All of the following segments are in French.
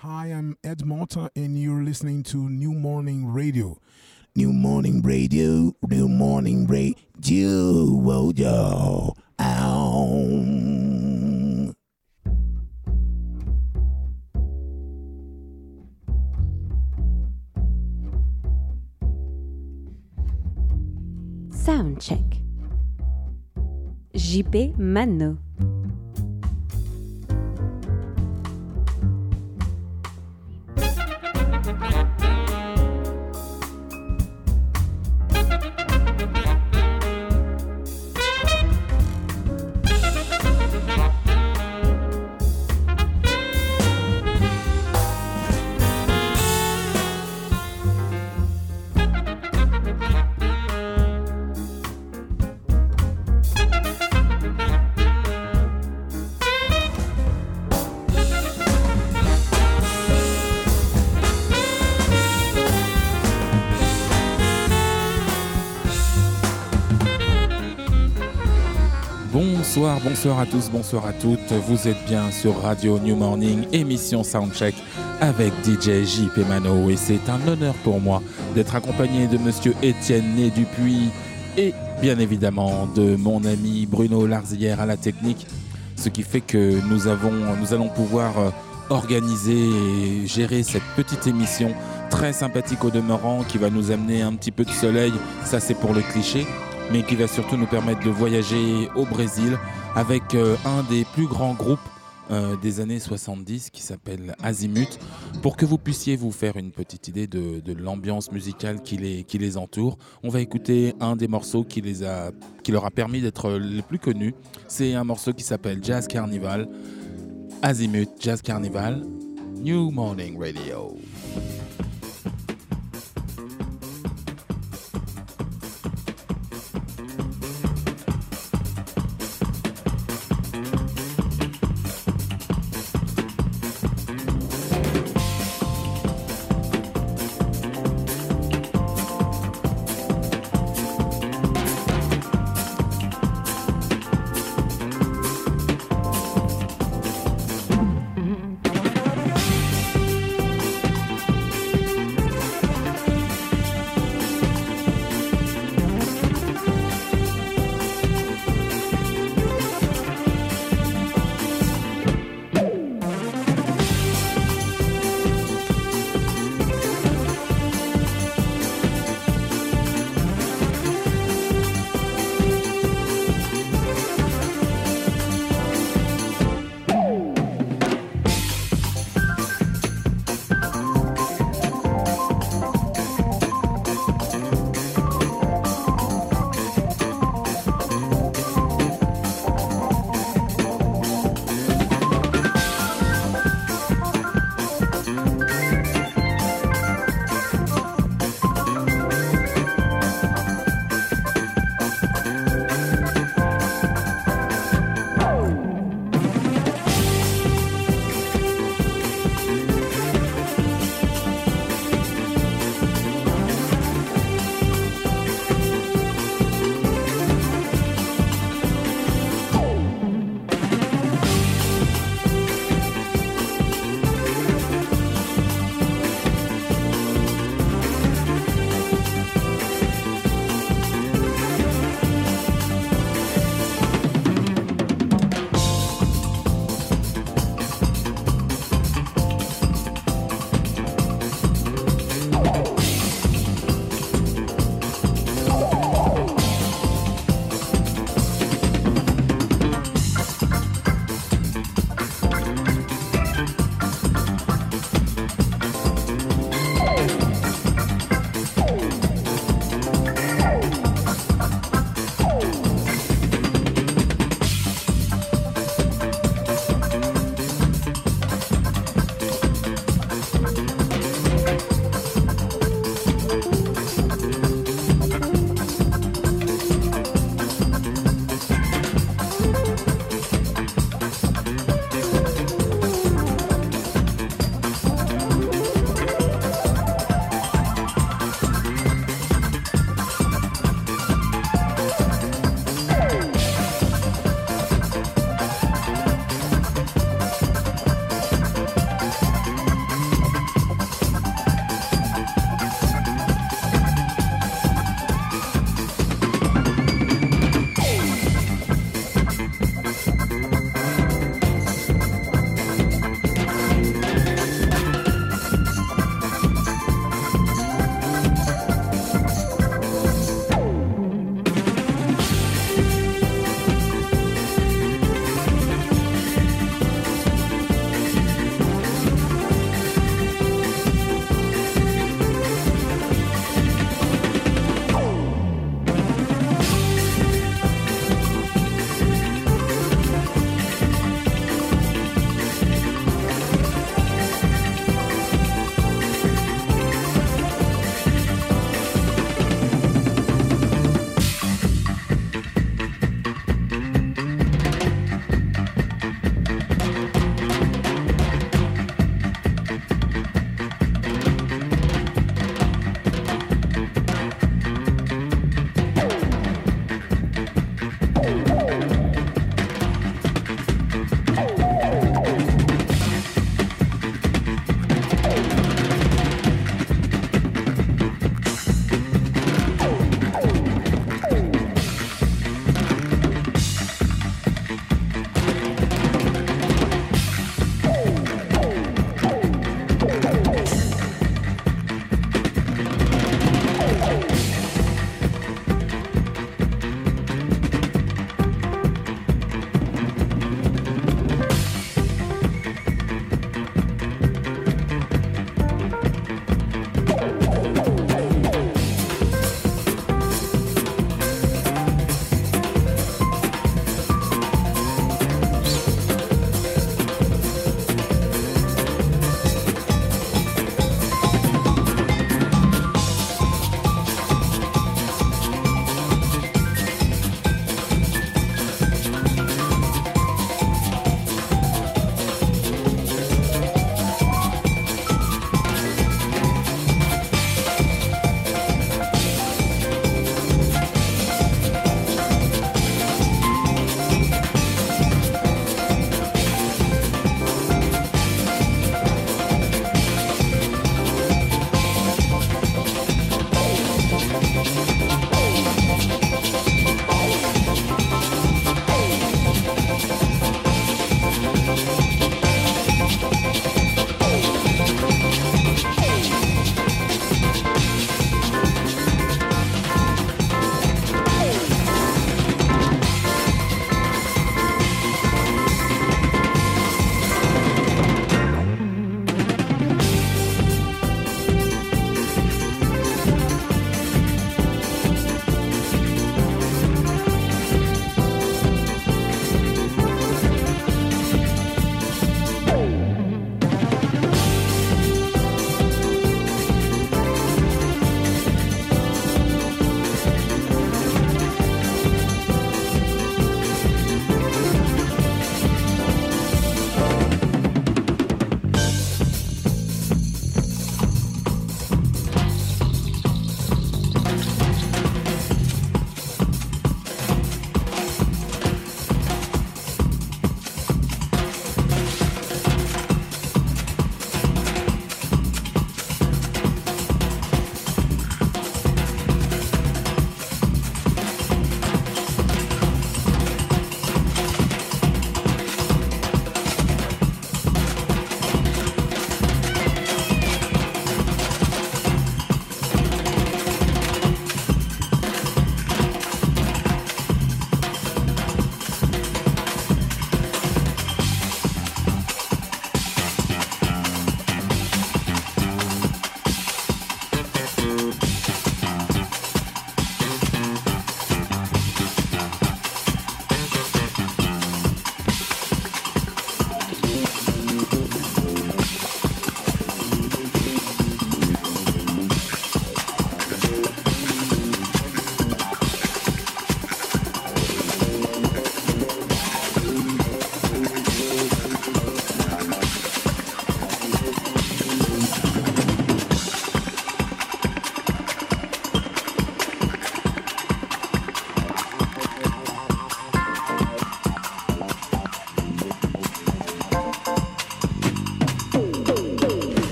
Hi, I'm Ed Malta, and you're listening to New Morning Radio. New Morning Radio, New Morning Radio, yo, ow. Soundcheck. JP Mano. Bonsoir, à tous, bonsoir à toutes. Vous êtes bien sur Radio New Morning, émission Soundcheck avec DJ JP Mano. Et c'est un honneur pour moi d'être accompagné de monsieur Étienne Né Dupuis et bien évidemment de mon ami Bruno Larzière à la technique. Ce qui fait que nous, nous allons pouvoir euh, organiser et gérer cette petite émission très sympathique au demeurant qui va nous amener un petit peu de soleil. Ça, c'est pour le cliché mais qui va surtout nous permettre de voyager au Brésil avec euh, un des plus grands groupes euh, des années 70 qui s'appelle Azimut, pour que vous puissiez vous faire une petite idée de, l'ambiance musicale qui les, entoure. On va écouter un des morceaux qui, qui leur a permis d'être les plus connus. C'est un morceau qui s'appelle Jazz Carnival. Azimut Jazz Carnival, New Morning Radio.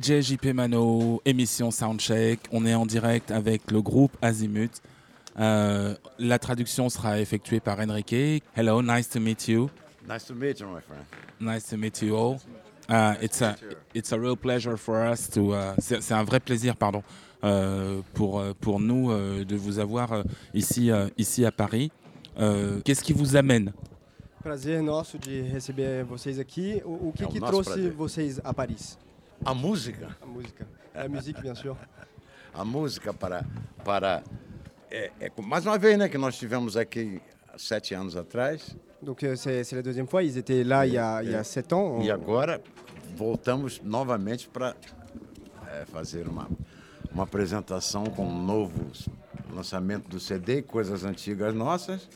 DJ JP Mano, émission Soundcheck. On est en direct avec le groupe Azimut. Euh, la traduction sera effectuée par Enrique. Hello, nice to meet you. Nice to meet you, my friend. Nice to meet you all. Uh, it's a it's a real pleasure for us to. Uh, c'est un vrai plaisir, pardon, euh, pour pour nous euh, de vous avoir ici ici à Paris. Qu'est-ce qui vous amène? Prazer nosso de receber vocês aqui. O, o que, É o que trouxe prazer. vocês a Paris? A música, A música. A musique, bien sûr. a música para para é, é mais uma vez, né, que nós tivemos aqui há sete anos atrás Donc euh, c'est c'est la deuxième fois. Ils étaient là il y a, il y a sept ans. e agora voltamos novamente para é, fazer uma uma apresentação com um novo lançamento do CD, coisas antigas nossas,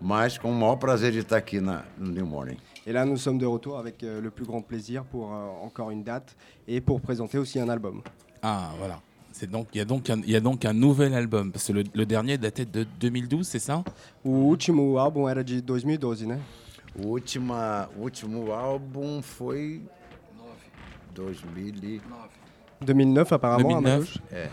mas com o maior prazer de estar aqui na, no New Morning. Et là, nous sommes de retour avec euh, le plus grand plaisir pour euh, encore une date et pour présenter aussi un album. Ah voilà. C'est donc il y a donc un, il y a donc un nouvel album parce que le, le dernier datait de 2012, c'est ça? O último álbum era de 2012, né? O última, último álbum foi 2000 e... 2009 apparemment. à 2009. ma gauche. É,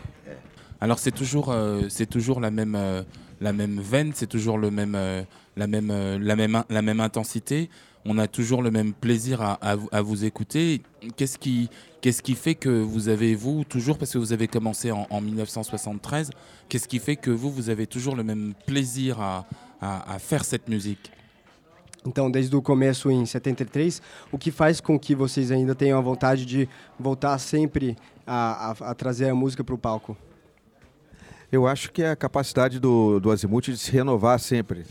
Alors c'est toujours, euh, c'est toujours la même, euh, la même veine, c'est toujours le même, euh, la même, euh, la même, la même intensité. On a toujours le même plaisir à, à vous- à vous écouter. Qu'est-ce qui, qu'est-ce qui fait que vous avez vous toujours parce que vous avez commencé en, en 1973. Qu'est-ce qui fait que vous, vous avez toujours le même plaisir à, à- à faire cette musique? Então, desde o começo em 73, o que faz com que vocês ainda tenham a vontade de voltar sempre a, a- a trazer a música para o palco? Eu acho que é a capacidade do, do Azimuth de se renovar sempre,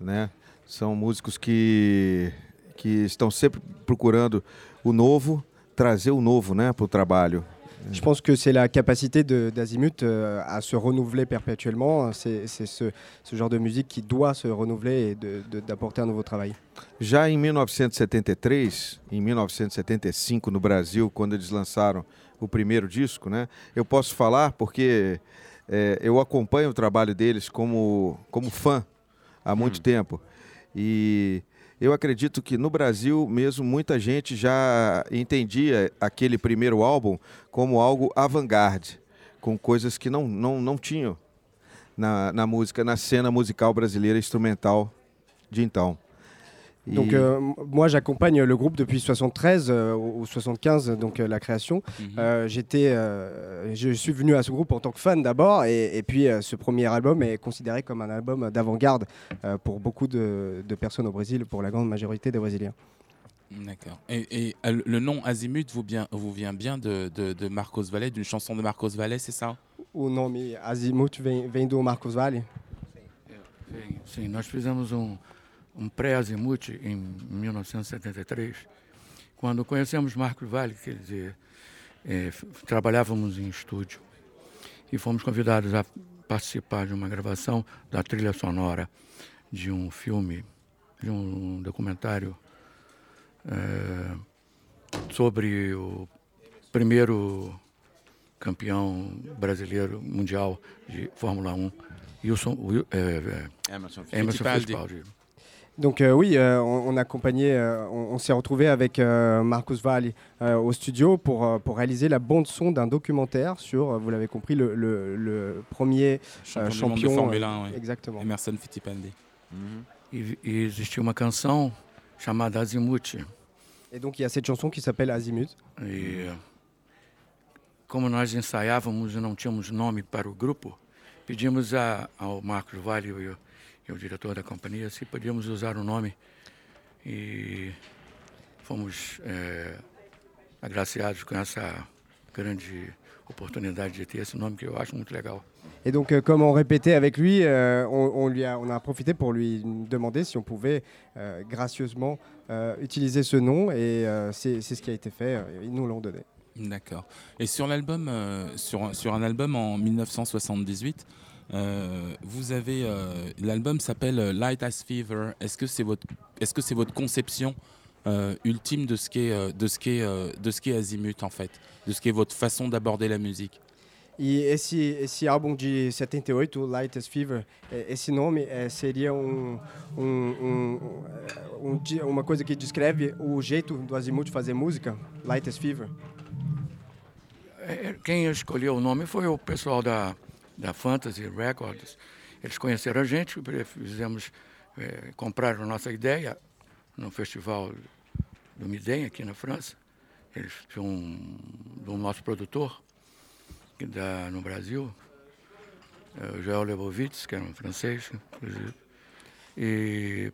né? São músicos que, que estão sempre procurando o novo, trazer o novo, né, para o trabalho. Je pense que c'est la capacité de- d'Azimut euh, à se renouveler perpétuellement. C'est c'est ce, ce genre de musique qui doit se renouveler et d'apporter un nouveau travail. Já em 1973, em 1975 no Brasil, quando eles lançaram o primeiro disco, né? Eu posso falar porque é, eu acompanho o trabalho deles como, como fã há muito tempo. E eu acredito que no Brasil mesmo muita gente já entendia aquele primeiro álbum como algo avant-garde, com coisas que não, não, não tinham na, na música, na cena musical brasileira instrumental de então. Donc, euh, moi, j'accompagne le groupe depuis 73 euh, ou ou 75, donc euh, la création. Euh, J'étais, euh, je suis venu à ce groupe en tant que fan d'abord, et, et puis euh, ce premier album est considéré comme un album d'avant-garde euh, pour beaucoup de, de personnes au Brésil, pour la grande majorité des Brésiliens. D'accord. Et, et, le nom Azimut vous, bien, vous vient bien de, de, de Marcos Valle, d'une chanson de Marcos Valle, c'est ça? O nome Azimuth vem, vem do Marcos Valle? Sim, sim, nós fizemos um, um pré-azimuth em 1973, quando conhecemos Marcos Vale, quer dizer, é, trabalhávamos em estúdio e fomos convidados a participar de uma gravação da trilha sonora de um filme, de um documentário é, sobre o primeiro campeão brasileiro mundial de Fórmula 1, Wilson, Wil- é, é, Emerson Emerson Fittipaldi. Fittipaldi. Donc euh, oui, euh, on, on accompagnait, euh, on, on s'est retrouvé avec euh, Marcos Valle euh, au studio pour, euh, pour réaliser la bande son d'un documentaire sur, vous l'avez compris, le, le- le premier Champion, euh, du monde de. Formule euh, 1, oui. Exactement. Emerson Fittipaldi. Uhum. E, e existia uma canção chamada Azimuth. Et donc il y a cette chanson qui s'appelle Azimut. E como nós ensaiávamos e não tínhamos nome para o grupo, pedimos a, ao Marcos Vale e o, diretor da companhia se podíamos usar o nome. E fomos é, agraciados com essa grande oportunidade de ter esse nome que eu acho muito legal. Et donc euh, comme on répétait avec lui, euh, on, on lui a, on a profité pour lui demander si on pouvait euh, gracieusement euh, utiliser ce nom et euh, c'est c'est ce qui a été fait. euh, Ils nous l'ont donné. D'accord. Et sur l'album, euh, sur, un- sur un album en 1978, euh, vous avez euh, l'album s'appelle euh, Light as Fever. Est-ce que c'est votre, est-ce que c'est votre conception euh, ultime de ce qu'est, de ce qu'est, de ce qu'est Azimut en fait, de ce qu'est votre façon d'aborder la musique? E esse, esse álbum de 78, o Light as Fever, eh, esse nome eh, seria um, um, um, um uma coisa que descreve o jeito do Azimuth fazer música, Light as Fever. é, quem escolheu o nome foi o pessoal da, da Fantasy Records. Eles conheceram a gente, fizemos, é, compraram nossa ideia no festival do Midem, aqui na França. Eles tinham um, do nosso produtor, que dá no Brasil, é, o Joel Lebovitz, que era um francês, inclusive. E,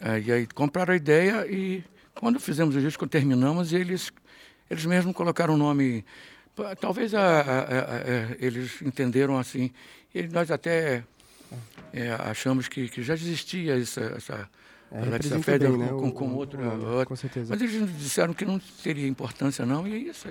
é, e aí compraram a ideia e quando fizemos o disco, terminamos, eles, eles mesmos colocaram o nome. Talvez a, a, a, eles entenderam assim. E nós até é, achamos que, que já existia essa, essa é, Alexa Feder né? com, com, com outra, outra. Com certeza. Mas eles disseram que não teria importância, não, e isso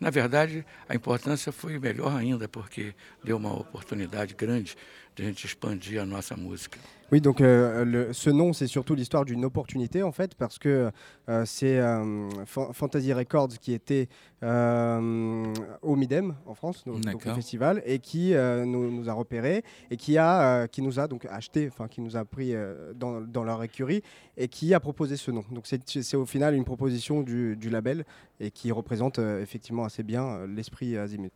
na verdade, a importância foi melhor ainda, porque deu uma oportunidade grande de a gente expandir a nossa música. Oui, donc euh, le, ce nom, c'est surtout l'histoire d'une opportunité en fait, parce que euh, c'est euh, Fantasy Records qui était euh, au Midem en France, donc, donc, au festival, et qui euh, nous, nous, a repérés et qui a, euh, qui nous a donc acheté, enfin qui nous a pris dans, dans, leur écurie et qui a proposé ce nom. Donc c'est au final une proposition du, du, label et qui représente effectivement assez bien l'esprit Azimut.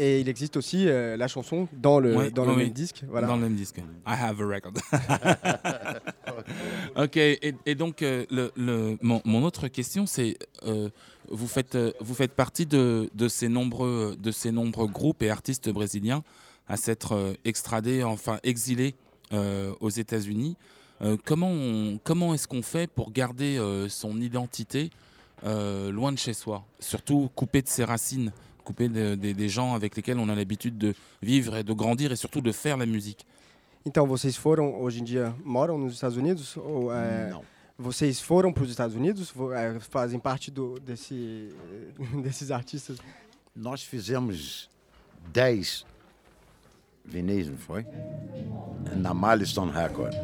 Et il existe aussi euh, la chanson dans le, oui, dans oui, le même disque. Voilà. Dans le même disque. I have a record. ok, et, et donc euh, le, le, mon, mon, autre question, c'est euh, vous, faites, vous faites partie de, de, ces nombreux, de ces nombreux groupes et artistes brésiliens à s'être euh, extradés, enfin exilés euh, aux États-Unis. comment comment est-ce qu'on fait pour garder son identité loin de chez soi, surtout coupé de ses racines? Couper de, de, des gens avec lesquels on a l'habitude de vivre et de grandir et surtout de faire la musique. Então, vocês foram, hoje em dia, moram nos Estados Unidos? Ou, é, Não. Vocês foram para os Estados Unidos? É, fazem parte do, desse, desses artistas? Nós fizemos 10 vinis, não foi? Na Milestone Record.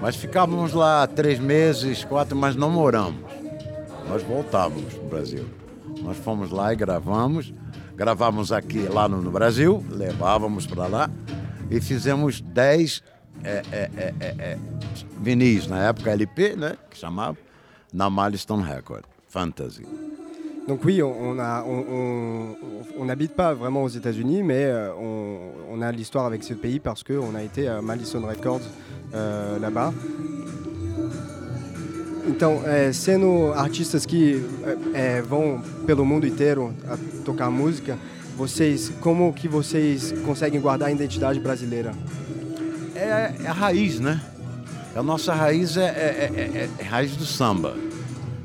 Mas ficávamos lá três meses, quatro, mas não moramos. Nós voltávamos para o Brasil. Nós fomos lá e gravamos. Gravamos aqui, lá no, no Brasil, levávamos para lá e fizemos 10 é, é, é, é, é, vinis, na época LP, né, que chamava, na Milestone Record, Fantasy. Donc oui, on n'habite pas vraiment aux États-Unis, mais euh, on, on, a l'histoire avec ce pays parce qu'on a été à Madison Records euh, là-bas. Então, é, sendo artistas que é, vão pelo mundo inteiro tocar música, vocês, como que vocês conseguem guardar a identidade brasileira? É, é a raiz, né? A nossa raiz é, é, é, é, raiz do samba.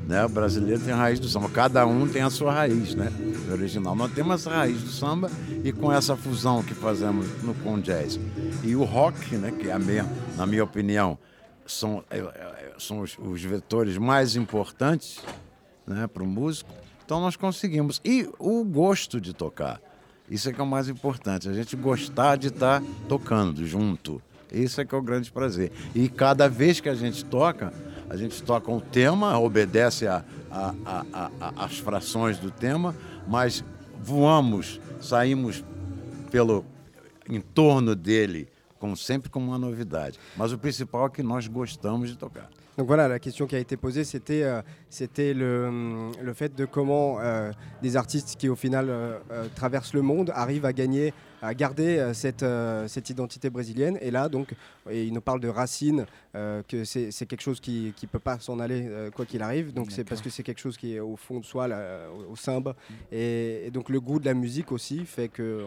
Né? O brasileiro tem a raiz do samba. Cada um tem a sua raiz, né? Original. Nós temos essa raiz do samba e com essa fusão que fazemos no com jazz e o rock, né? Que é a minha, na minha opinião, são, é, é, são os, os vetores mais importantes né, para o músico. Então nós conseguimos. E o gosto de tocar. Isso é que é o mais importante. A gente gostar de estar tá tocando junto. Isso é que é o grande prazer. E cada vez que a gente toca, a gente toca um tema, obedece a, a, a, a as frações do tema, mas voamos, saímos pelo entorno dele comme sempre comme une novidade. Mas le principal est que nous gostamos de tocar. Donc voilà, la question qui a été posée, c'était euh, c'était le, le, fait de comment euh, des artistes qui au final euh, traversent le monde arrivent à gagner à garder cette, cette identité brésilienne. Et là, donc, il nous parle de racines, que c'est quelque chose qui ne peut pas s'en aller quoi qu'il arrive. Donc c'est parce que c'est quelque chose qui est au fond de soi, là, au, au mm. Et, donc le goût de la musique aussi fait qu'on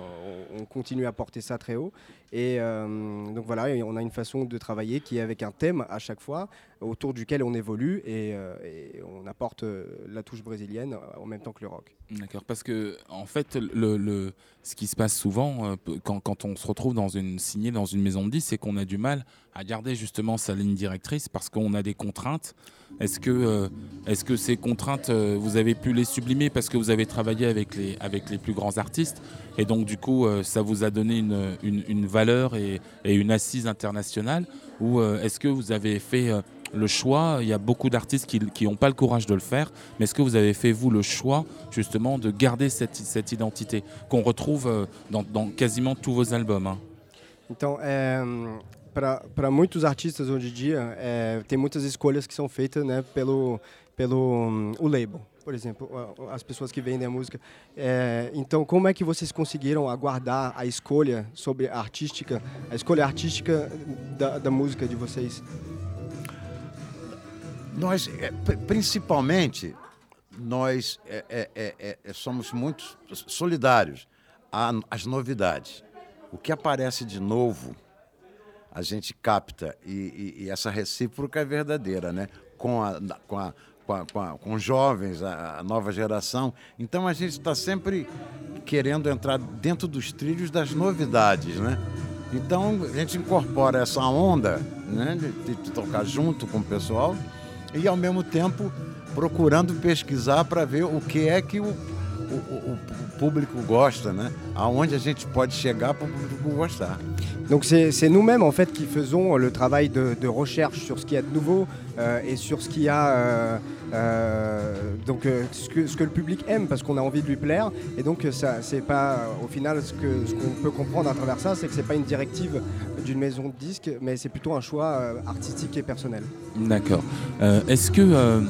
on continue à porter ça très haut. Et donc voilà, on a une façon de travailler qui est avec un thème à chaque fois, autour duquel on évolue et, et on apporte la touche brésilienne en même temps que le rock. D'accord, parce que en fait, le, ce qui se passe souvent euh, quand, quand, on se retrouve dans une signée dans une maison de disques, c'est qu'on a du mal à garder justement sa ligne directrice parce qu'on a des contraintes. Est-ce que, euh, est-ce que ces contraintes, euh, vous avez pu les sublimer parce que vous avez travaillé avec les, plus grands artistes et donc du coup, ça vous a donné une, valeur et, une assise internationale ou est-ce que vous avez fait le choix, il y a beaucoup d'artistes qui n'ont pas le courage de le faire, mais est-ce que vous avez fait, vous, le choix, justement, de garder cette, identité qu'on retrouve euh, dans, quasiment tous vos albums hein? Para muitos artistas hoje em dia, é, tem muitas escolhas que são feitas né, pelo, pelo um, o label. por exemplo, as pessoas que vendem a música. É, então, como é que vocês conseguiram aguardar a escolha sobre a artística, a escolha artística da, da música de vocês? Nós, é, principalmente, nós é, é, é, é, somos muito solidários às novidades. O que aparece de novo, a gente capta e, e, e essa recíproca é verdadeira, né? Com a, com a, com, a, com, a, com jovens, a, a, nova geração. Então a gente está sempre querendo entrar dentro dos trilhos das novidades, né? Então a gente incorpora essa onda né, de, de tocar junto com o pessoal e ao mesmo tempo procurando pesquisar para ver o que é que o, o, o, público gosta, né? Aonde a gente pode chegar para o público gostar. Donc c'est nous-mêmes en fait qui faisons le travail de, de, recherche sur ce qui est de nouveau euh, et sur ce qui a euh, euh, donc euh, ce que, ce, que, le public aime parce qu'on a envie de lui plaire et donc ça c'est pas au final ce que ce qu'on peut comprendre à travers ça c'est que c'est pas une directive d'une maison de disques mais c'est plutôt un choix euh, artistique et personnel. D'accord. est-ce que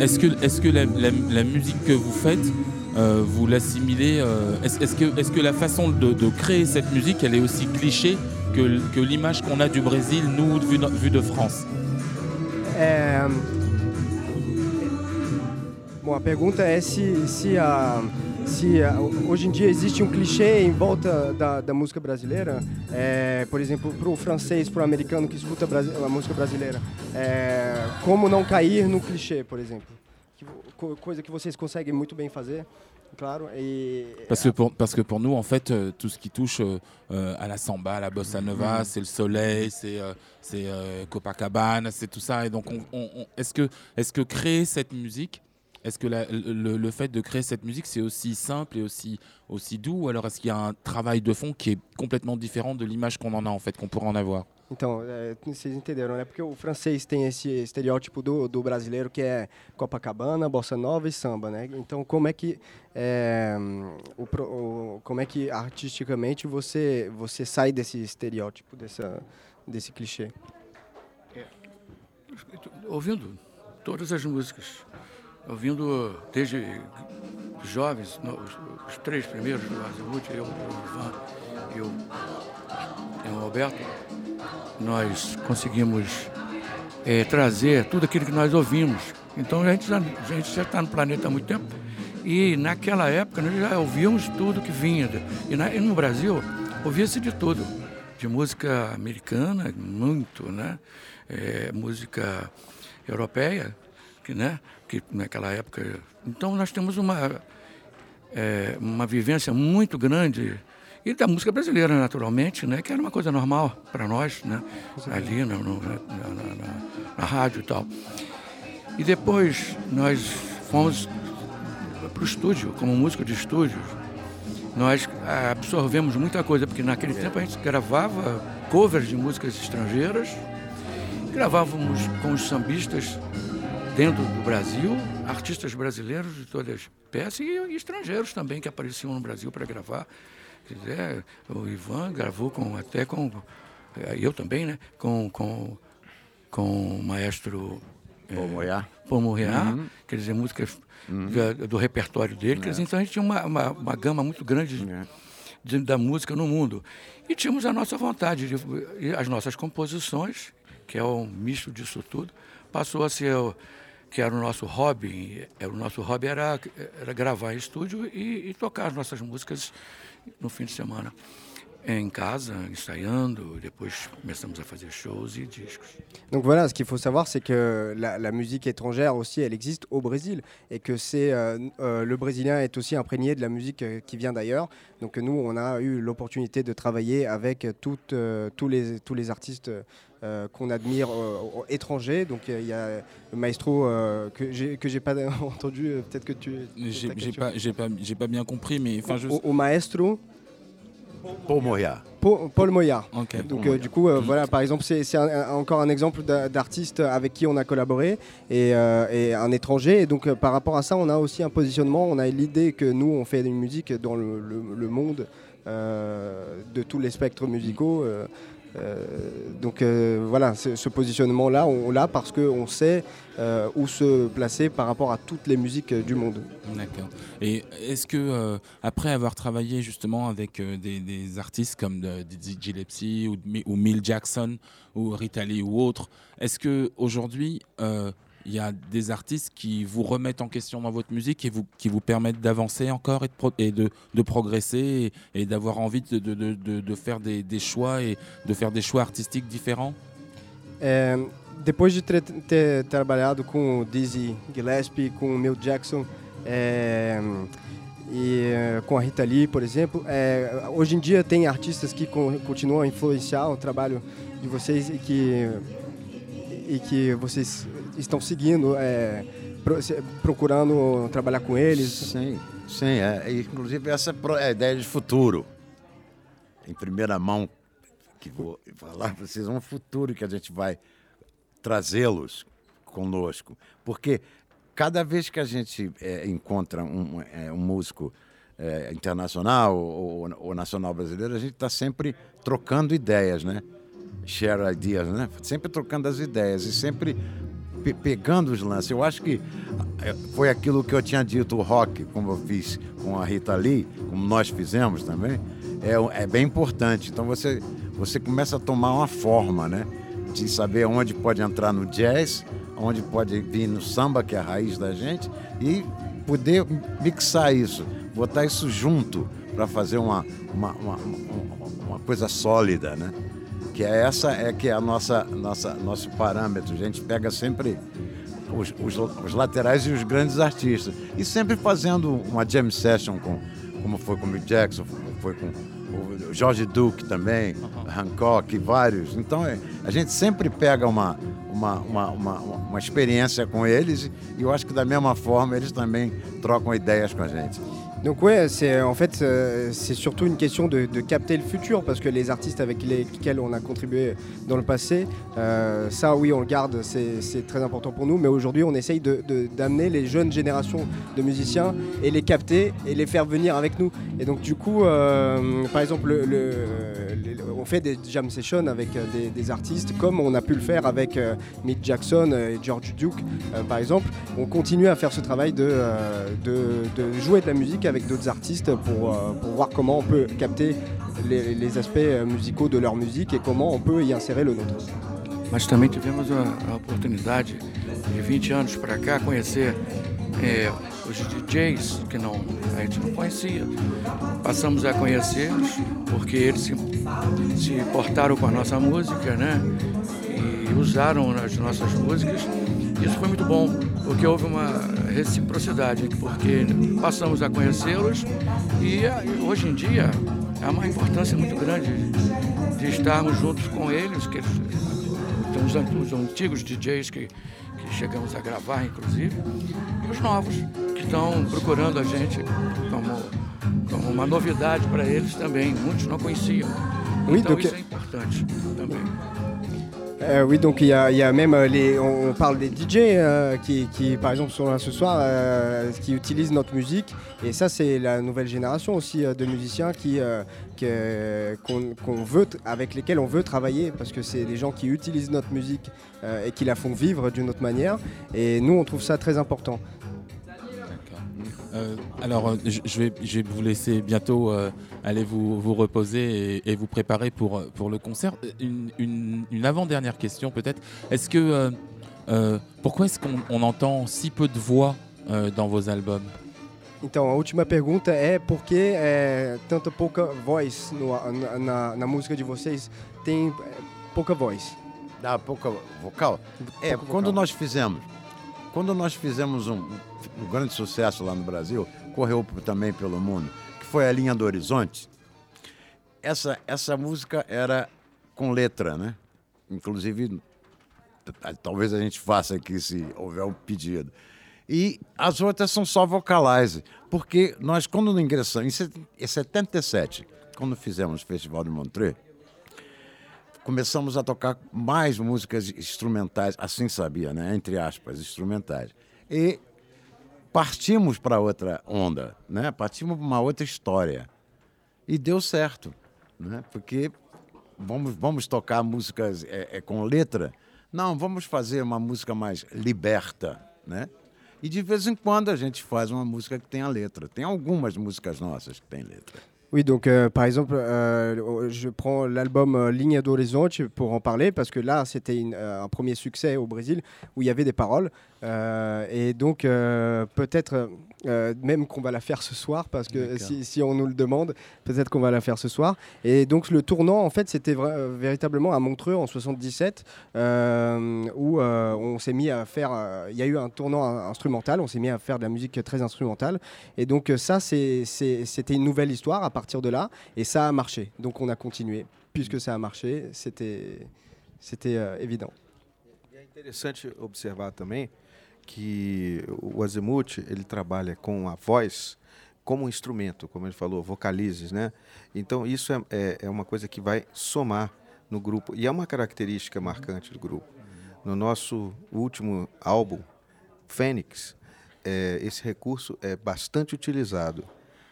est-ce que, la, musique que vous faites, euh, vous l'assimilez euh, Est-ce est que, la façon de, créer cette musique, elle est aussi cliché que, l'image qu'on a du Brésil, nous, vu, vu de France? É... Bom, a pergunta é se, se, a, se a, hoje em dia existe um clichê em volta da, da música brasileira. É, por exemplo, para o francês, para o americano que escuta a música brasileira. É, como não cair no clichê, por exemplo. Coisa que vocês conseguem muito bem fazer. Claro, et... parce, que pour, parce que pour nous, en fait, euh, tout ce qui touche euh, euh à la samba, à la bossa nova, mm. c'est le soleil, c'est euh, euh, Copacabana, c'est tout ça. Et donc, on, on, on, est-ce que, est que créer cette musique, est-ce que la, le, le, fait de créer cette musique, c'est aussi simple et aussi, aussi doux Ou alors est-ce qu'il y a un travail de fond qui est complètement différent de l'image qu'on en a, en fait, qu'on pourrait en avoir? Então, é, vocês entenderam, né? Porque o francês tem esse estereótipo do, do brasileiro que é Copacabana, bossa nova e samba, né? Então, como é que é, o, o, como é que artisticamente você você sai desse estereótipo, dessa, desse clichê? É, ouvindo todas as músicas ouvindo desde jovens, os, três primeiros do Azimuth, eu, o Ivan e o, o Roberto, nós conseguimos é, trazer tudo aquilo que nós ouvimos. Então a gente já, a gente já está no planeta há muito tempo e naquela época nós já ouvíamos tudo que vinha. E, na, e no Brasil ouvia-se de tudo, de música americana, muito, né? É, música europeia, que, né? Que naquela época. Então nós temos uma, é, uma vivência muito grande e da música brasileira, naturalmente, né, que era uma coisa normal para nós, né, ali no, no, na, na, na, rádio e tal. E depois nós fomos para o estúdio, como músico de estúdio. Nós absorvemos muita coisa, porque naquele tempo a gente gravava covers de músicas estrangeiras, gravávamos com os sambistas dentro do Brasil, artistas brasileiros de todas as peças e, estrangeiros também que apareciam no Brasil para gravar. Dizer, o Ivan gravou com até com eh, eu também, né? Com com com o maestro Pomorriá. É, Pomorriá, uhum. quer dizer, músicas uhum. do, do, repertório dele. É. Dizer, então a gente tinha uma, uma, uma gama muito grande é. de, da música no mundo. E tínhamos a nossa vontade, de, as nossas composições, que é um misto disso tudo, passou a ser que era o nosso hobby, era o nosso hobby era, era gravar em estúdio e, e tocar as nossas músicas no fim de semana em casa, ensayando, depois começamos a faire shows et disques. Donc voilà, ce qu'il faut savoir, c'est que la, la, musique étrangère aussi, elle existe au Brésil et que c'est euh, euh, le Brésilien est aussi imprégné de la musique euh, qui vient d'ailleurs. Donc nous, on a eu l'opportunité de travailler avec toutes, euh, tous les tous les artistes euh, qu'on admire euh, étrangers. Donc il y a le maestro que j'ai que j'ai pas entendu. Peut-être que tu. J'ai pas j'ai pas j'ai pas bien compris, mais enfin je. Au, au maestro. Paul Moya. Paul, Moya. Donc euh, du coup, euh, voilà, par exemple, c'est encore un exemple d'artiste avec qui on a collaboré et, euh, un étranger. Et donc par rapport à ça, on a aussi un positionnement. On a l'idée que nous, on fait une musique dans le, monde de tous les spectres musicaux. Donc voilà, ce positionnement-là, on, l'a parce qu'on sait où se placer par rapport à toutes les musiques du monde. D'accord. Et est-ce que, après avoir travaillé justement avec des, artistes comme DJ Lepsy ou, ou Mill Jackson ou Rita Lee ou autres, est-ce que aujourd'hui il y a des artistes qui vous remettent en question dans votre musique et vous, qui vous permettent d'avancer encore et de, et de, de progresser et, d'avoir envie de, de, faire des, des, choix et de faire des choix artistiques différents? É, Depois de ter, ter trabalhado com Dizzy Gillespie, com o Mel Jackson é, e com a Rita Lee, por exemplo, é, hoje em dia tem artistas que continuam a influenciar o trabalho de vocês e que e que vocês estão seguindo, é, procurando trabalhar com eles? Sim, sim. É, inclusive, essa é a ideia de futuro. Em primeira mão, que vou falar para vocês, um futuro que a gente vai trazê-los conosco. Porque cada vez que a gente é, encontra um, é, um músico é, internacional ou, ou, nacional brasileiro, a gente está sempre trocando ideias, né? Share ideas, né? Sempre trocando as ideias e sempre pe pegando os lances. Eu acho que é, foi aquilo que eu tinha dito, o rock, como eu fiz com a Rita Lee, como nós fizemos também, é, é bem importante. Então você, você começa a tomar uma forma, né? De saber onde pode entrar no jazz, onde pode vir no samba, que é a raiz da gente, e poder mixar isso, botar isso junto para fazer uma, uma, uma, uma, coisa sólida, né? Que é essa é que é a nossa, nossa nosso parâmetro. A gente pega sempre os, os, os, laterais e os grandes artistas e sempre fazendo uma jam session com, como foi com o Jackson, foi com o George Duke também, Hancock, vários. Então é, a gente sempre pega uma, uma, uma, uma, uma experiência com eles e eu acho que da mesma forma eles também trocam ideias com a gente. Donc ouais, c'est en fait euh, c'est surtout une question de, capter le futur parce que les artistes avec lesquels on a contribué dans le passé, euh, ça oui on le garde, c'est très important pour nous. Mais aujourd'hui on essaye d'amener les jeunes générations de musiciens et les capter et les faire venir avec nous. Et donc du coup, euh, par exemple, le, on fait des jam sessions avec des, artistes comme on a pu le faire avec Mick Jackson et George Duke par exemple. On continue à faire ce travail de, de jouer de la musique avec avec d'autres artistes pour, euh, pour, voir comment on peut capter les, les, aspects euh, musicaux de leur musique et comment on peut y insérer le nôtre. Mas também tivemos a, a oportunidade de 20 anos para cá conhecer é, os DJs que não, a gente não conhecia. Passamos a conhecê-los porque eles se, se portaram com a nossa música, né? E usaram as nossas músicas. Isso foi muito bom, porque houve uma reciprocidade, porque passamos a conhecê-los e eh, hoje em dia há uma importância muito grande de estarmos juntos com eles, que os antigos DJs que, que chegamos a gravar, inclusive, e os novos, que estão procurando a gente como, como uma novidade para eles também. Muitos não conheciam. Então isso é importante também. Euh, oui, donc il y, a, même euh, les, on, parle des DJ euh, qui, par exemple sont là ce soir, qui utilisent notre musique. Et ça, c'est la nouvelle génération aussi de musiciens qui, veut, avec lesquels on veut travailler parce que c'est des gens qui utilisent notre musique et qui la font vivre d'une autre manière. Et nous, on trouve ça très important. Euh, alors, euh, je vais, je vais vous laisser bientôt euh, aller vous, vous reposer et, vous préparer pour, pour le concert. Une, une, avant-dernière question peut-être. Est-ce que pourquoi est-ce qu'on entend si peu de voix dans vos albums? Então, a última pergunta é por que é, tanta pouca voz no, na, na, música de vocês? Tem pouca voz? Ah, pouca vocal? É, pouca quando vocal. nós fizemos, quando nós fizemos um, um grande sucesso lá no Brasil, correu também pelo mundo, que foi a Linha do Horizonte. Essa, essa música era com letra, né? Inclusive, talvez a gente faça aqui se houver um pedido. E as outras são só vocalize, porque nós, quando ingressamos, em 77, quando fizemos o Festival de Montreux, começamos a tocar mais músicas instrumentais, assim sabia, né? Entre aspas, instrumentais. E partimos para outra onda, né? Partimos para uma outra história. E deu certo, né? Porque vamos, vamos tocar músicas é, é, com letra. Não, vamos fazer uma música mais liberta, né? E de vez em quando a gente faz uma música que tem a letra. Tem algumas músicas nossas que tem letra. Oui, donc euh, par exemple, euh, je prends l'album euh, Ligne d'Horizonte pour en parler parce que là, c'était un premier succès au Brésil où il y avait des paroles. Et donc, euh, même qu'on va la faire ce soir parce que si, si, on nous le demande, peut-être qu'on va la faire ce soir. Et donc, le tournant, en fait, c'était véritablement à Montreux en 77 où on s'est mis à faire. Il y a eu un tournant instrumental, on s'est mis à faire de la musique très instrumentale. Et donc, ça, c'était une nouvelle histoire à partir de là. Et ça a marché. Donc, on a continué. Puisque ça a marché, c'était évident. É interessante observar também que o Azimuth ele trabalha com a voz como um instrumento, como ele falou, vocalizes, né? Então isso é, é, é, uma coisa que vai somar no grupo e é uma característica marcante do grupo. No nosso último álbum, Fênix, é, esse recurso é bastante utilizado,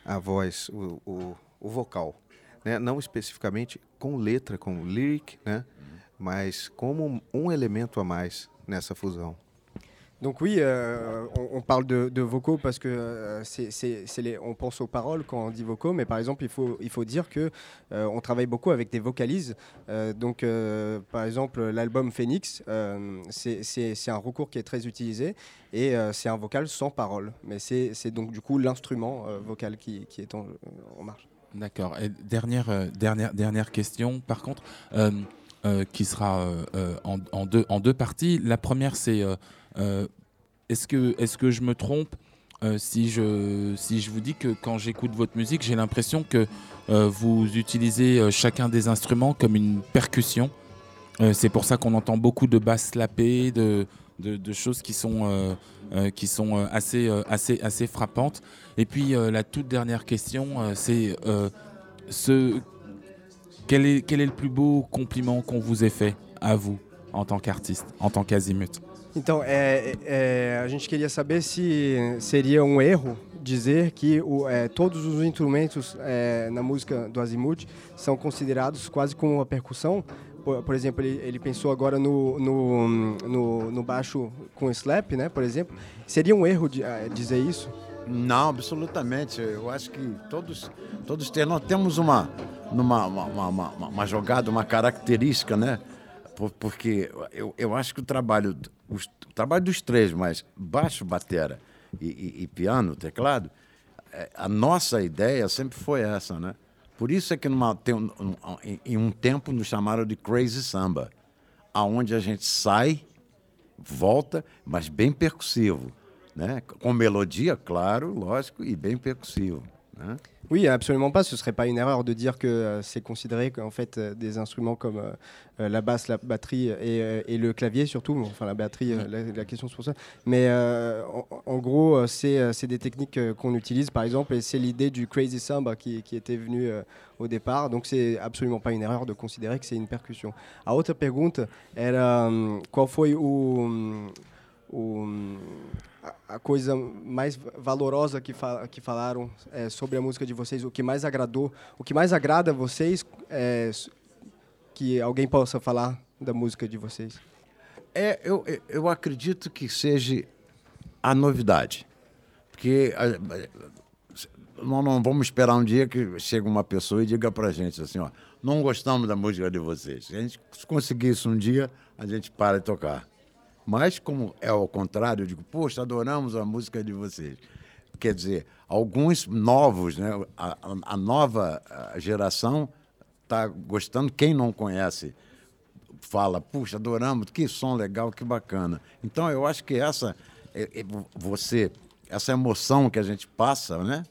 a voz, o, o, o vocal, né? Não especificamente com letra, com lyric, né? Mas como um elemento a mais nessa fusão. Donc oui, euh, on, parle de, vocaux parce que euh, c'est, on pense aux paroles quand on dit vocaux, mais par exemple, il faut, il faut dire que euh, on travaille beaucoup avec des vocalises. donc, par exemple, l'album Phoenix, c'est, un recours qui est très utilisé et c'est un vocal sans parole. Mais c'est, donc du coup l'instrument vocal qui, est en, marche. D'accord. Et dernière, dernière, dernière question, par contre, qui sera en, deux, en deux parties. La première, c'est est-ce que, je me trompe euh, si, je, vous dis que quand j'écoute votre musique, j'ai l'impression que euh, vous utilisez chacun des instruments comme une percussion C'est pour ça qu'on entend beaucoup de basses slappées, de, de, choses qui sont, assez, frappantes. Et puis la toute dernière question, c'est ce, quel, est, quel est le plus beau compliment qu'on vous ait fait à vous en tant qu'artiste, en tant qu'Azimut Então, é, é, a gente queria saber se seria um erro dizer que o, é, todos os instrumentos é, na música do Azimuth são considerados quase como uma percussão. Por, por exemplo, ele, ele, pensou agora no, no, no, no, baixo com slap, né? Por exemplo. Seria um erro de, é, dizer isso? Não, absolutamente. Eu acho que todos, todos têm. Nós temos uma, uma, uma, uma, uma jogada, uma característica, né? porque eu, eu acho que o trabalho, o, o trabalho dos três, mas baixo, batera e, e, e piano, teclado, é, a nossa ideia sempre foi essa, né? Por isso é que numa, tem um, um, em um tempo nos chamaram de Crazy Samba, aonde a gente sai, volta, mas bem percussivo, né? Com melodia, claro, lógico, e bem percussivo, né? Oui, absolument pas. Ce serait pas une erreur de dire que euh, c'est considéré qu'en fait euh, des instruments comme euh, la basse, la batterie et, le clavier surtout. Enfin, la batterie, la, question c'est pour ça. Mais en, gros, c'est des techniques qu'on utilise par exemple, et c'est l'idée du crazy samba qui, était venu au départ. Donc c'est absolument pas une erreur de considérer que c'est une percussion. A outra pergunta era qual foi o a, coisa mais valorosa que, fa, que falaram é, sobre a música de vocês, o que mais agradou, o que mais agrada a vocês, é, que alguém possa falar da música de vocês? É, eu, eu acredito que seja a novidade. Porque nós não vamos esperar um dia que chegue uma pessoa e diga para a gente assim, ó, não gostamos da música de vocês. Se a gente conseguir isso um dia, a gente para de tocar. Mas, como é ao contrário, eu digo, poxa, adoramos a música de vocês. Quer dizer, alguns novos, né? a, a nova geração está gostando. Quem não conhece fala, puxa, adoramos, que som legal, que bacana. Então, eu acho que essa, é, é, você, essa emoção que a gente passa né?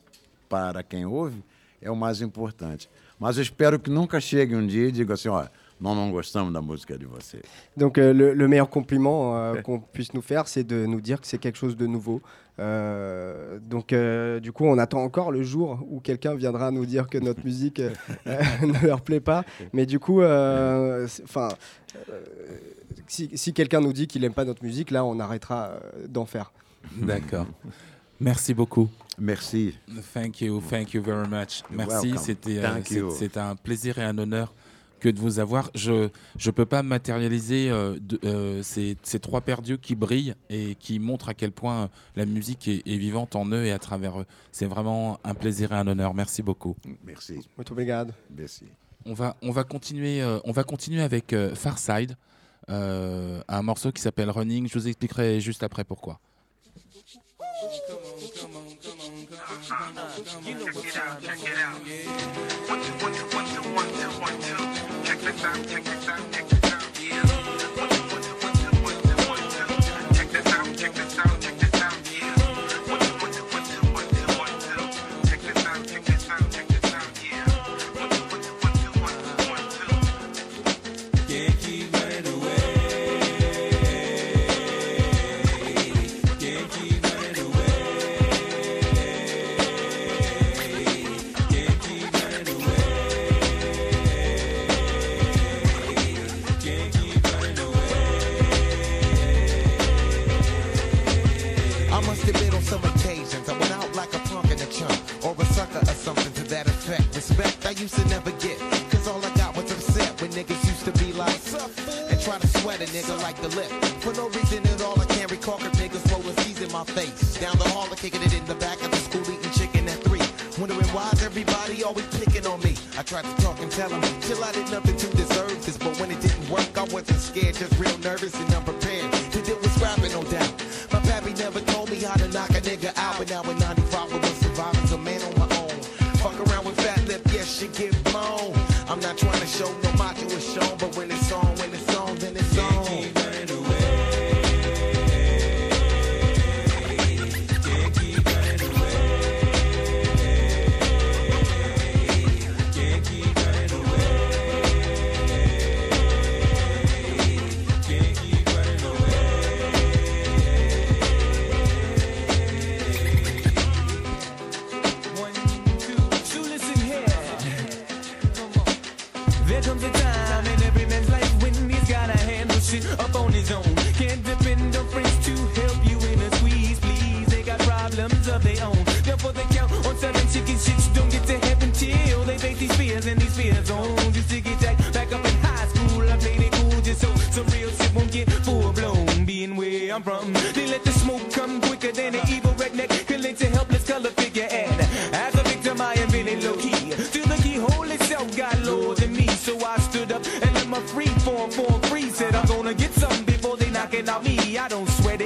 para quem ouve é o mais importante. Mas eu espero que nunca chegue um dia e diga assim, olha, non, non, gostamos la musique de você. Donc euh, le, meilleur compliment euh, qu'on puisse nous faire, c'est de nous dire que c'est quelque chose de nouveau. Euh, donc du coup, on attend encore le jour où quelqu'un viendra nous dire que notre musique ne leur plaît pas. Mais du coup, enfin, si, si quelqu'un nous dit qu'il n'aime pas notre musique, là, on arrêtera d'en faire. D'accord. Merci beaucoup. Merci. Thank you, thank you very much. Merci, c'était un plaisir et un honneur que de vous avoir. Je ne peux pas matérialiser euh, de- euh, ces, ces trois paires d'yeux qui brillent et qui montrent à quel point euh, la musique est, est vivante en eux et à travers eux. C'est vraiment un plaisir et un honneur. Merci beaucoup. Merci. Muito obrigado. Merci. On va, on va, continuer, euh, on va continuer avec euh, Farside, euh, un morceau qui s'appelle Running. Je vous expliquerai juste après pourquoi. I used to never get, cause all I got was upset when niggas used to be like, and try to sweat a nigga like the lip. For no reason at all, I can't recall cause niggas rolling C's in my face. Down the hall, I kicking it in the back of the school eating chicken at three. Wondering why's everybody always picking on me. I tried to talk and tell them, chill, I did nothing to deserve this. But when it didn't work, I wasn't scared, just real nervous and unprepared. To deal with scrapping, no doubt. My pappy never told me how to knock a nigga out, but now in 95 not trying to show no macho is shown, but me, I don't sweat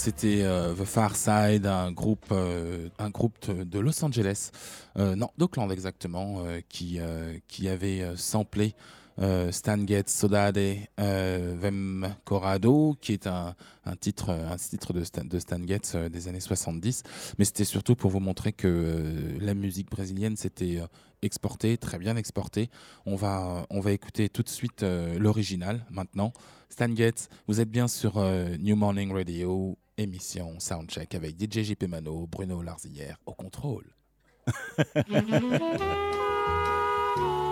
c'était euh, The Far Side, un groupe, euh, un groupe de- Los Angeles, euh, non, d'Oakland exactement, qui, qui avait samplé Stan Getz Sodade euh, Vem Corrado, qui est un, un titre, un titre de Stan, de Getz des années 70. Mais c'était surtout pour vous montrer que la musique brésilienne s'était exportée, très bien exportée. On va, on va écouter tout de suite l'original maintenant. Stan Getz, vous êtes bien sur New Morning Radio, émission Soundcheck avec DJ JP Mano, Bruno Larzillière au contrôle.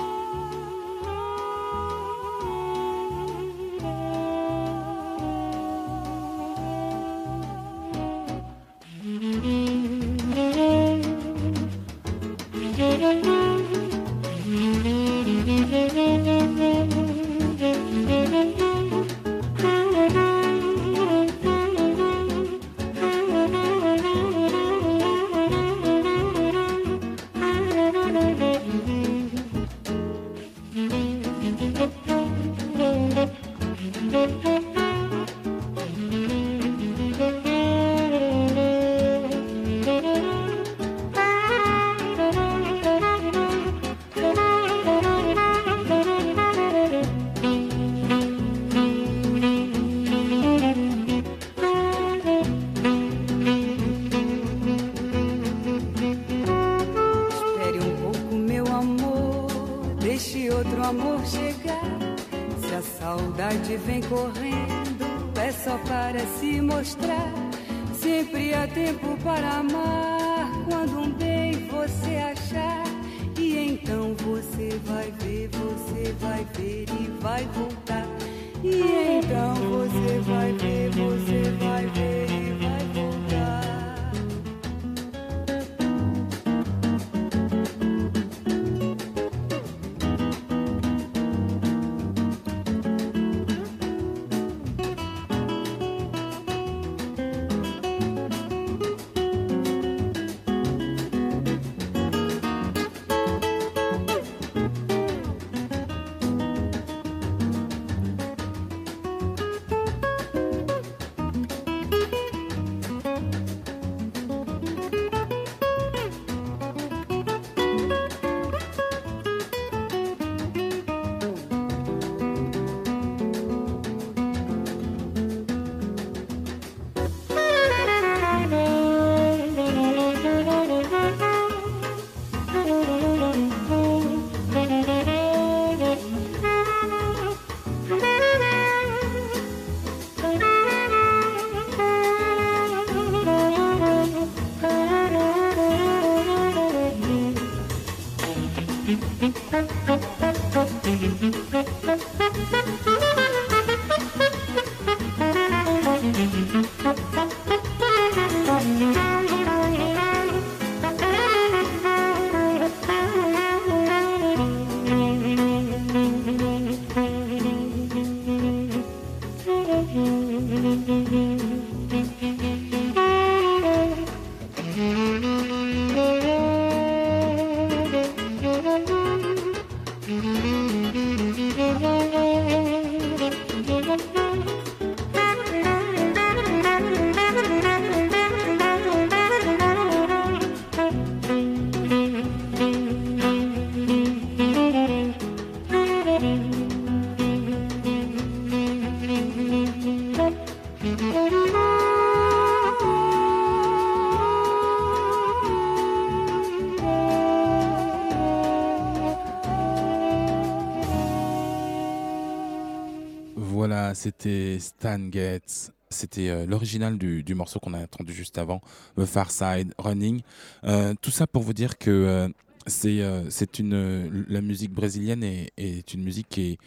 c'était Stan Getz. C'était euh, l'original du, morceau qu'on a entendu juste avant, The Far Side Running. Euh, tout ça pour vous dire que euh, c'est une la musique brésilienne est, une musique qui est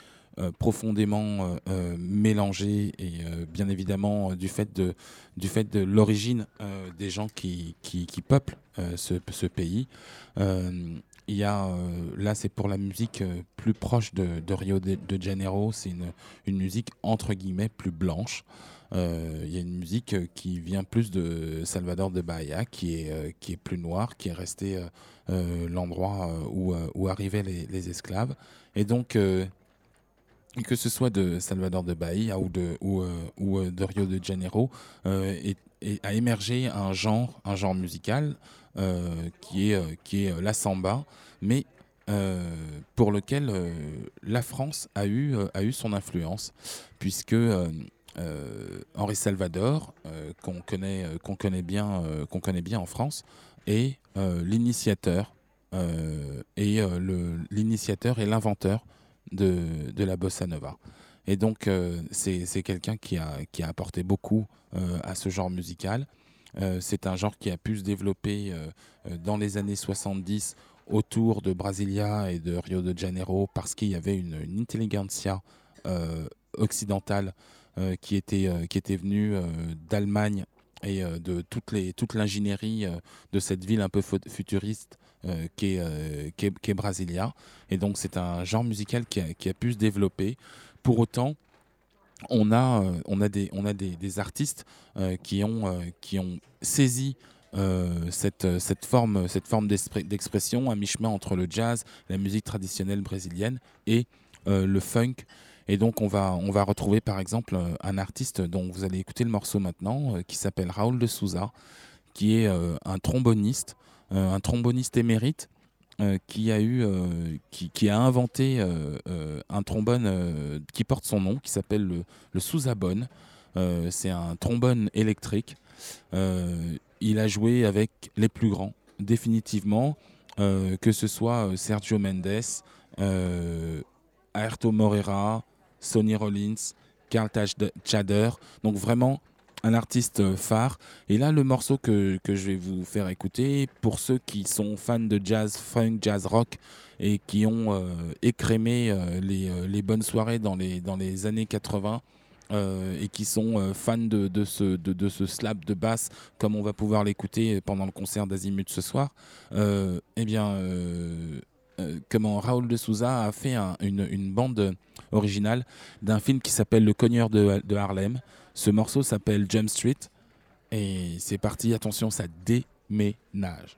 profondément euh, mélangée et bien évidemment du fait de du fait de l'origine des gens qui qui, peuplent ce pays. Il y a, euh, là, c'est pour la musique euh, plus proche de, Rio de, Janeiro. C'est une, musique entre guillemets plus blanche. Euh, Il y a une musique qui vient plus de Salvador de Bahia, qui est, qui est plus noire, qui est resté euh, l'endroit où, où arrivaient les, esclaves. Et donc, que ce soit de Salvador de Bahia ou de, ou, de Rio de Janeiro, a émergé un genre, un genre musical qui est, euh, qui est euh, la samba, mais euh, pour lequel euh, la France a eu, euh, a eu son influence, puisque euh, euh, Henri Salvador, euh, qu'on connaît, euh, qu'on connaît, bien, euh, qu'on connaît bien en France, est euh, l'initiateur euh, et euh, le- l'initiateur et l'inventeur de, de la bossa nova. Et donc, euh, c'est c'est quelqu'un qui a, qui a apporté beaucoup euh, à ce genre musical. Euh, c'est un genre qui a pu se développer euh, euh, dans les années 70 autour de Brasilia et de Rio de Janeiro parce qu'il y avait une, intelligentsia occidentale qui, était, venue d'Allemagne et de toute l'ingénierie de cette ville un peu fu- futuriste euh, qui, est, euh, qui, est, qui est Brasilia. Et donc c'est un genre musical qui a, qui a pu se développer. Pour autant, on a, euh, on a, des, artistes euh, qui, ont, euh, qui ont saisi cette, forme, d'expression à mi-chemin entre le jazz, la musique traditionnelle brésilienne et le funk. Et donc on va, retrouver par exemple un artiste dont vous allez écouter le morceau maintenant, qui s'appelle Raoul de Souza, qui est un tromboniste, un tromboniste émérite, euh, qui a eu, euh, qui, a inventé euh, un trombone qui porte son nom, qui s'appelle le, le Sousabone. Euh, c'est un trombone électrique. Il a joué avec les plus grands, définitivement, que ce soit Sergio Mendes, Aerto Morera, Sonny Rollins, Carl Tach- Chader. Donc vraiment un artiste euh, phare. Et là, le morceau que, que je vais vous faire écouter, pour ceux qui sont fans de jazz, funk, jazz rock, et qui ont euh, écrémé euh, les, les bonnes soirées dans les, dans les années 80, euh, et qui sont fans de, de, ce, de, de ce slap de basse, comme on va pouvoir l'écouter pendant le concert d'Azimut ce soir, eh bien, comment Raoul de Souza a fait un- une, une bande originale d'un film qui s'appelle Le Cogneur de, de Harlem. Ce morceau s'appelle Jump Street. Et c'est parti, attention, ça déménage.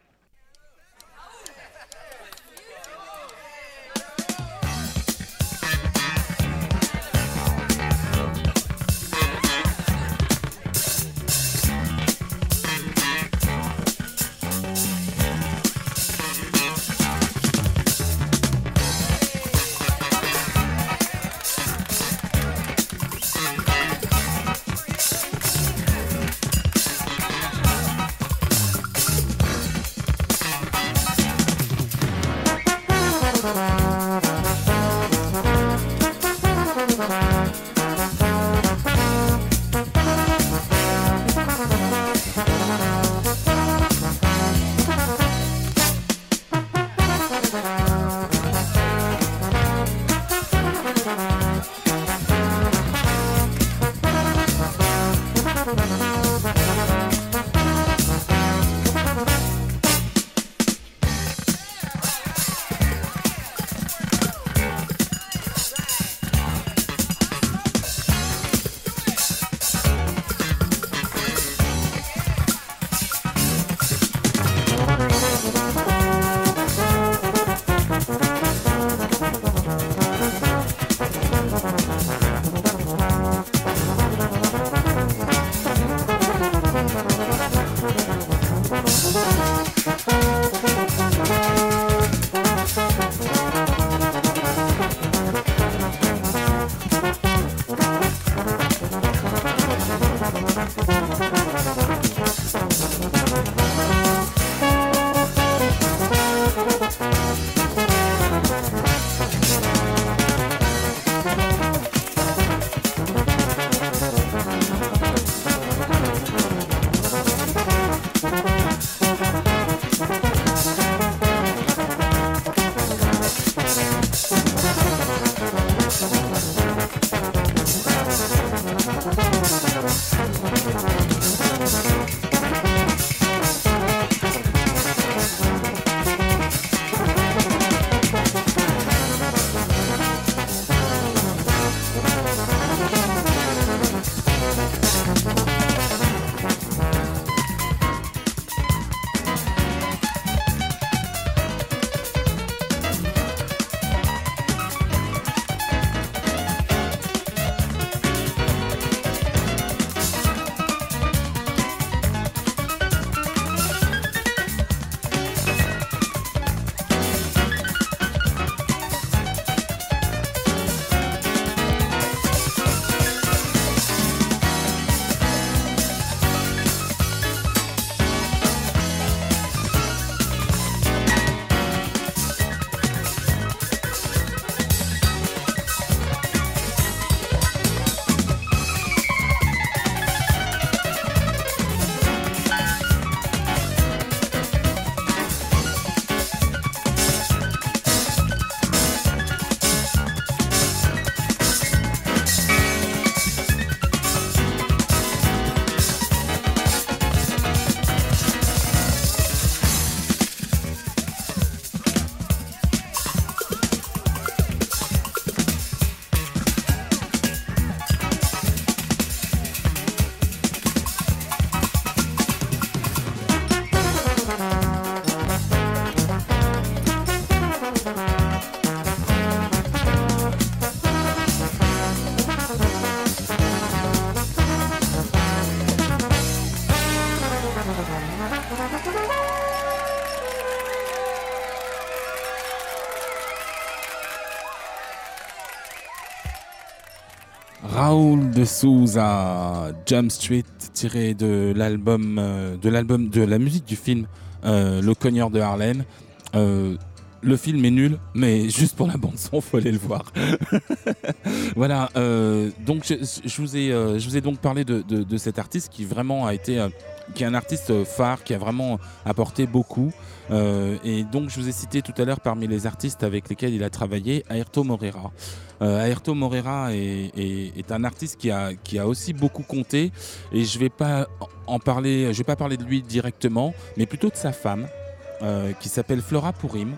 De Souza, Jump Street, tiré de l'album, euh, de l'album, de la musique du film euh, Le Cogneur de Harlem. Euh, le film est nul, mais juste pour la bande son, faut aller le voir. voilà. euh, donc je, vous ai, donc parlé de, cet artiste qui vraiment a été, qui est un artiste phare, qui a vraiment apporté beaucoup. Euh, et donc je vous ai cité tout à l'heure parmi les artistes avec lesquels il a travaillé, Ayrton Moreira. Euh, Ayrton Moreira est, un artiste qui a, aussi beaucoup compté et je vais pas en parler, je vais pas parler de lui directement, mais plutôt de sa femme euh, qui s'appelle Flora Pourim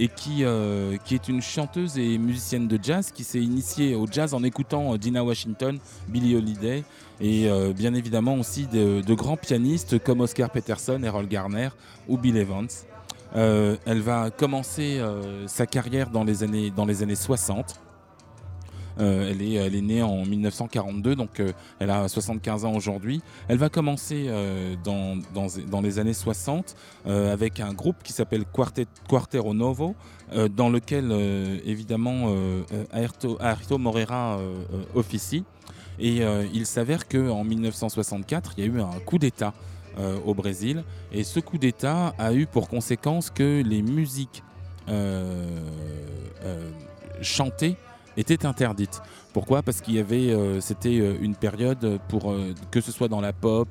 et qui, est une chanteuse et musicienne de jazz qui s'est initiée au jazz en écoutant Dina Washington, Billie Holiday et euh, bien évidemment aussi de, grands pianistes comme Oscar Peterson, Errol Garner ou Bill Evans. Euh, elle va commencer euh, sa carrière dans les années, dans les années 60. Euh, elle, est, elle est née en 1942, donc elle a 75 ans aujourd'hui. Elle va commencer dans, dans, les années 60 euh, avec un groupe qui s'appelle Quartet, Quartero Novo, dans lequel évidemment Aerto, euh, officie. Et euh, il s'avère qu'en 1964, il y a eu un coup d'État euh, au Brésil. Et ce coup d'État a eu pour conséquence que les musiques euh, chantées étaient interdites. Pourquoi? Parce qu'il y avait, c'était une période pour que ce soit dans la pop,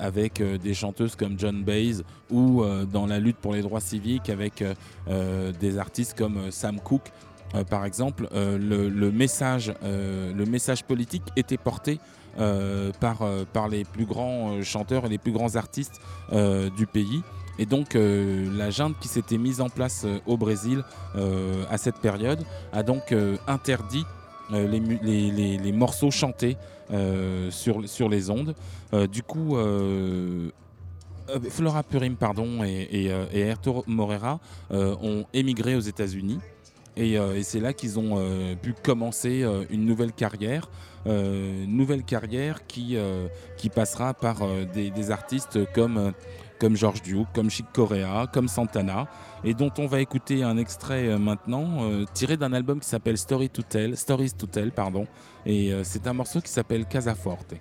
avec des chanteuses comme John Baez ou dans la lutte pour les droits civiques avec des artistes comme Sam Cooke. Euh, par exemple, euh, le, message, euh, le message politique était porté par, par les plus grands chanteurs et les plus grands artistes du pays. Et donc la junte qui s'était mise en place au Brésil à cette période a donc interdit les, morceaux chantés sur, sur les ondes. Du coup, Flora Purim pardon, et, et, Moreira euh, ont émigré aux États-Unis. Et, euh, et c'est là qu'ils ont euh, pu commencer euh, une nouvelle carrière. Une nouvelle carrière qui, passera par des, artistes comme, comme George Duke, comme Chic Corea, comme Santana, et dont on va écouter un extrait maintenant, tiré d'un album qui s'appelle Story to Tell, Stories to Tell, pardon. Et c'est un morceau qui s'appelle Casa Forte.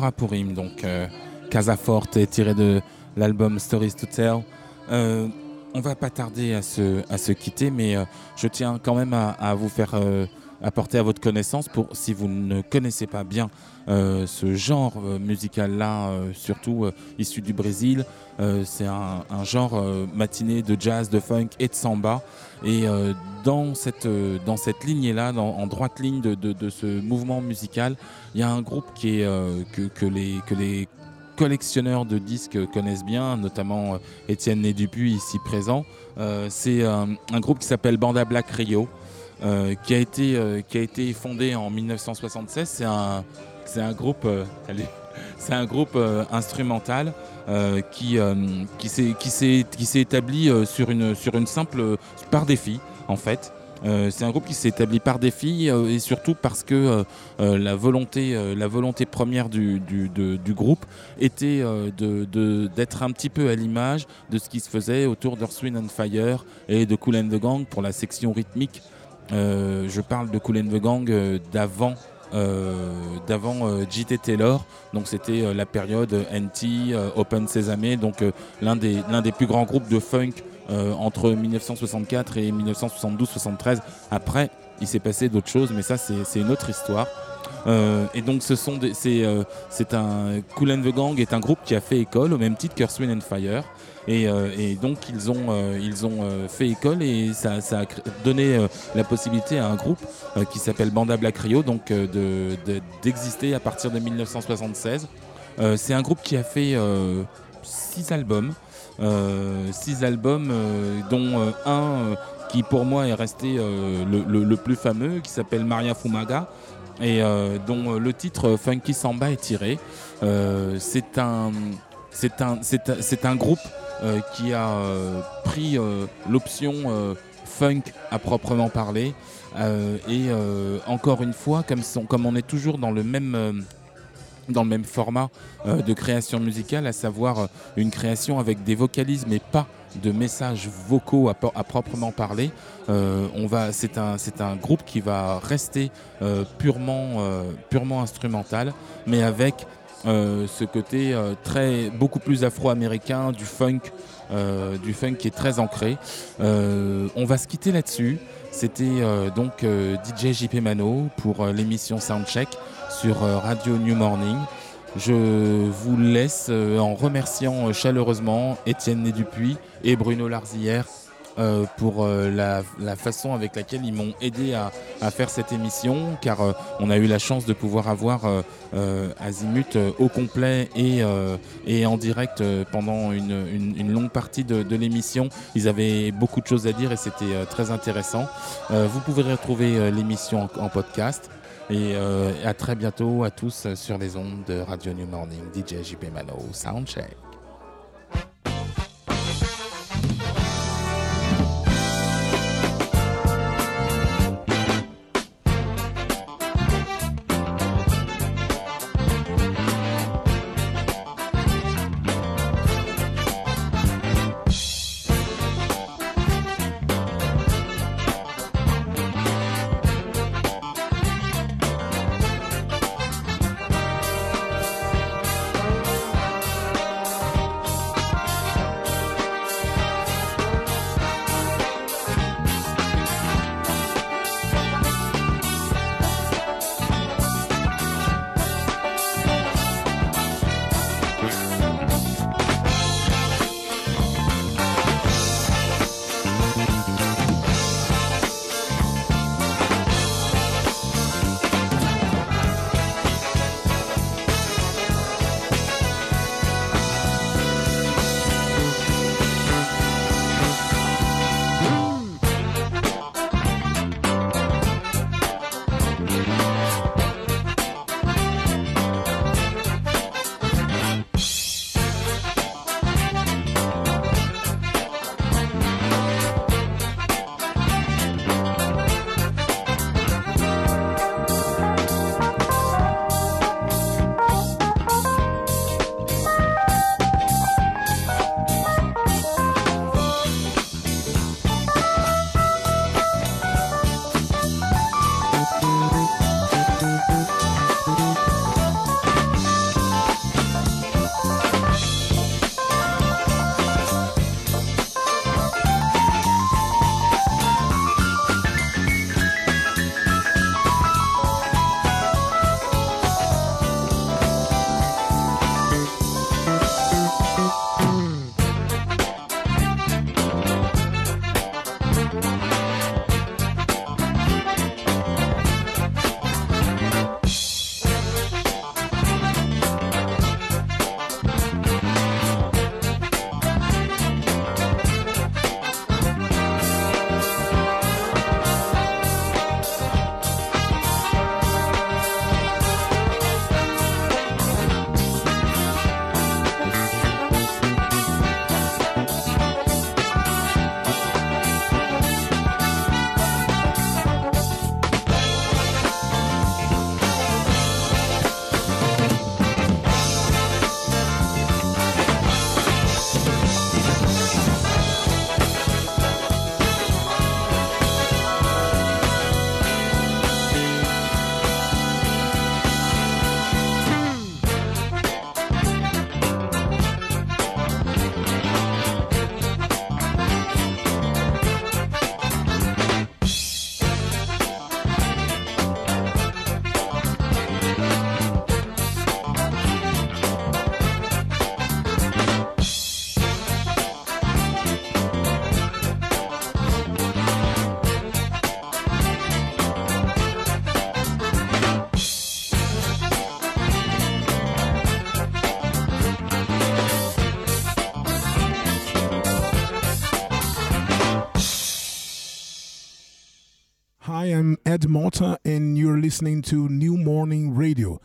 Flora Purim, donc euh, Casa Forte, tiré de l'album Stories to Tell. Euh, on va pas tarder à se, à se quitter, mais euh, je tiens quand même à, à vous faire euh, apporter à votre connaissance, pour si vous ne connaissez pas bien euh, ce genre euh, musical-là, euh, surtout issu du Brésil. C'est un, genre matiné de jazz, de funk et de samba. Et dans cette, dans cette lignée-là, en droite ligne de, de- ce mouvement musical, il y a un groupe que, que les, que les collectionneurs de disques connaissent bien, notamment Étienne Né Dupuis ici présent. C'est un, groupe qui s'appelle Banda Black Rio, qui, a été, euh, qui a été fondé en 1976. C'est un, groupe, euh, c'est un groupe euh, instrumental euh, qui, euh, s'est établi euh, sur, une, simple par défi en fait. Euh, c'est un groupe qui s'est établi par défi euh, et surtout parce que euh, euh, la, volonté, euh, première du, groupe était euh, d'être un petit peu à l'image de ce qui se faisait autour d'Earth, Wind and Fire et de Cool and the Gang pour la section rythmique. Euh, je parle de Cool and the Gang euh, d'avant euh, d'avant J.T. Taylor. Donc c'était la période NT, Open Sesame, donc l'un des, des plus grands groupes de funk entre 1964 et 1972-73. Après, il s'est passé d'autres choses, mais ça c'est une autre histoire. Et donc ce sont c'est un Cool and the Gang est un groupe qui a fait école au même titre qu'Earth, Wind and Fire. Et, euh, et donc ils ont, euh, ils ont euh, fait école et ça, ça a donné la possibilité à un groupe qui s'appelle Banda Black Rio donc euh, de- de- d'exister à partir de 1976. Euh, c'est un groupe qui a fait six albums, six albums dont un qui pour moi est resté le, le- le plus fameux qui s'appelle Maria Fumaga et dont le titre Funky Samba est tiré. C'est un, c'est un, groupe euh, qui a euh, pris euh, l'option funk à proprement parler. Et encore une fois, comme, on est toujours dans le même, format de création musicale, à savoir une création avec des vocalises mais pas de messages vocaux à, proprement parler. C'est un, groupe qui va rester purement, instrumental, mais avec ce côté euh, très beaucoup plus afro-américain du funk, euh, du funk qui est très ancré. Euh, on va se quitter là-dessus. C'était euh, donc euh, DJ JP Mano pour euh, l'émission Soundcheck sur euh, Radio New Morning. Je vous laisse euh, en remerciant euh, chaleureusement Étienne Né Dupuis et Bruno Larzillière euh, pour euh, la, façon avec laquelle ils m'ont aidé à, faire cette émission, car euh, on a eu la chance de pouvoir avoir Azimut au complet et, et en direct pendant une, longue partie de, l'émission. Ils avaient beaucoup de choses à dire et c'était très intéressant. Vous pouvez retrouver l'émission en, en podcast. Et à très bientôt à tous sur les ondes de Radio New Morning, DJ JP Mano, Soundcheck. Malta, and you're listening to New Morning Radio.